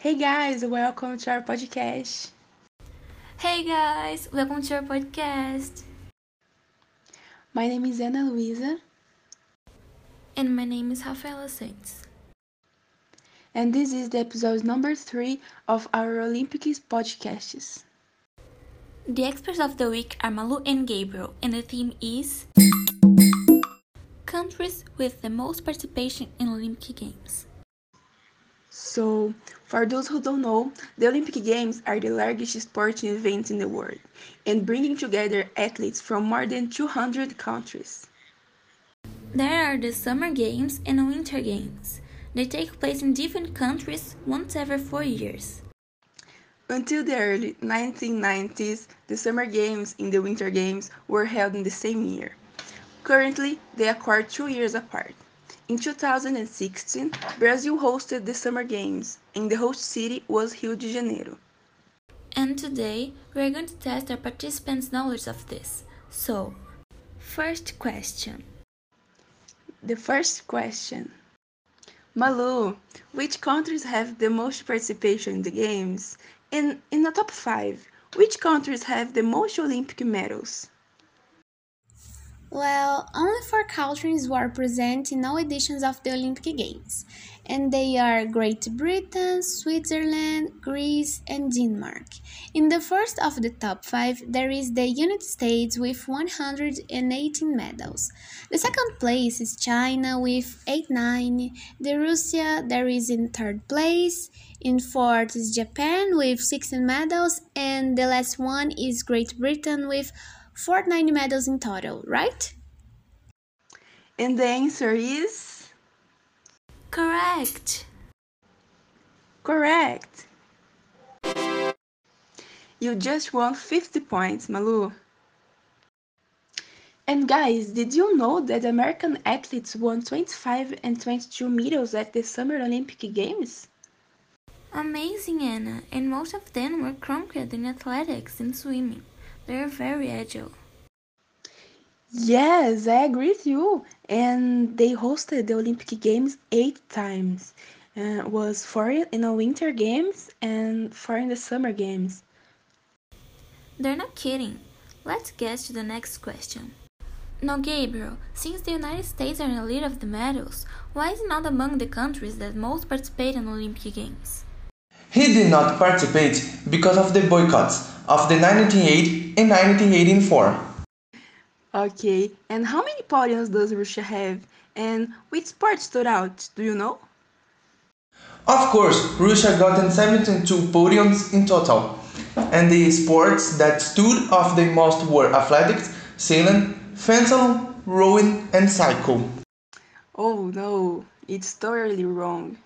Hey guys, welcome to our podcast. Hey guys, welcome to our podcast. My name is Ana Luisa. And my name is Rafaela Sainz. And this is the episode number three of our Olympics podcasts. The experts of the week are Malu and Gabriel, and the theme is Countries with the most participation in Olympic Games. So, for those who don't know, the Olympic Games are the largest sporting event in the world and bringing together athletes from more than 200 countries. There are the Summer Games and Winter Games. They take place in different countries once every four years. Until the early 1990s, the Summer Games and the Winter Games were held in the same year. Currently, they occur two years apart. In 2016, Brazil hosted the Summer Games, and the host city was Rio de Janeiro. And today, we are going to test our participants' knowledge of this. So, first question. The first question. Malu, which countries have the most participation in the Games? And in the top five, which countries have the most Olympic medals? Well, only four countries were present in all editions of the Olympic Games, and they are Great Britain, Switzerland, Greece, and Denmark. In the first of the top five, there is the United States with 118 medals. The second place is China with 89. The Russia there is in third place. In fourth is Japan with 16 medals, and the last one is Great Britain with 490 medals in total, right? And the answer is correct. Correct. You just won 50 points, Malu. And guys, did you know that American athletes won 25 and 22 medals at the Summer Olympic Games? Amazing, Anna. And most of them were conquered in athletics and swimming. They're very agile. Yes, I agree with you. And they hosted the Olympic Games eight times. Uh, was four in the Winter Games and four in the Summer Games. They're not kidding. Let's get to the next question. Now, Gabriel, since the United States are in the lead of the medals, why is it not among the countries that most participate in Olympic Games? He did not participate because of the boycotts of the 1988 and 1984. Okay, and how many podiums does Russia have? And which sport stood out? Do you know? Of course, Russia got 72 podiums in total. And the sports that stood out the most were athletics, sailing, fencing, rowing, and cycle. Oh no, it's totally wrong.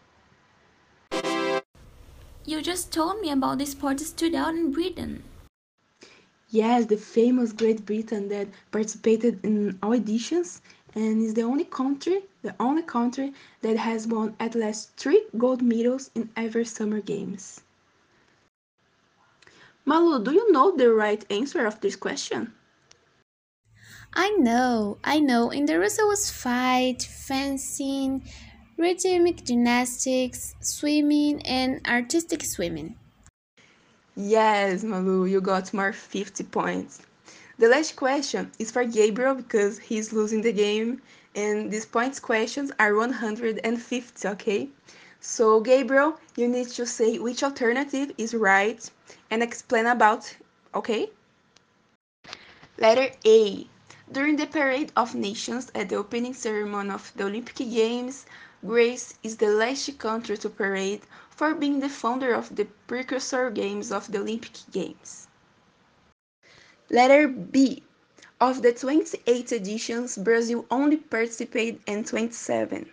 You just told me about the sport that stood out in Britain. Yes, the famous Great Britain that participated in all editions and is the only country, the only country that has won at least three gold medals in every Summer Games. Malu, do you know the right answer of this question? I know, I know. In the Russia was fight, fencing, rhythmic gymnastics, swimming, and artistic swimming. Yes, Malu, you got more 50 points. The last question is for Gabriel because he's losing the game, and these points questions are 150, okay? So, Gabriel, you need to say which alternative is right and explain about, okay? Letter A. During the Parade of Nations at the opening ceremony of the Olympic Games, Greece is the last country to parade for being the founder of the precursor games of the Olympic Games. Letter B. Of the 28 editions, Brazil only participated in 27.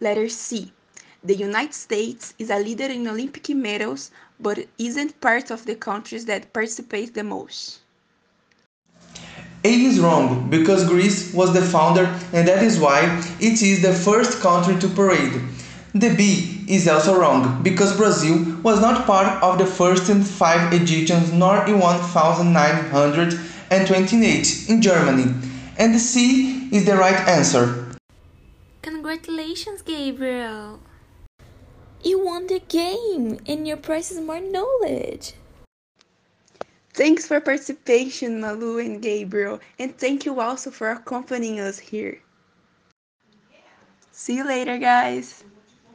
Letter C. The United States is a leader in Olympic medals, but isn't part of the countries that participate the most. A is wrong because Greece was the founder and that is why it is the first country to parade. The B is also wrong because Brazil was not part of the first and five Egyptians nor in 1928 in Germany. And the C is the right answer. Congratulations, Gabriel! You won the game, and your prize is more knowledge. Thanks for participation, Malu and Gabriel, and thank you also for accompanying us here. See you later, guys!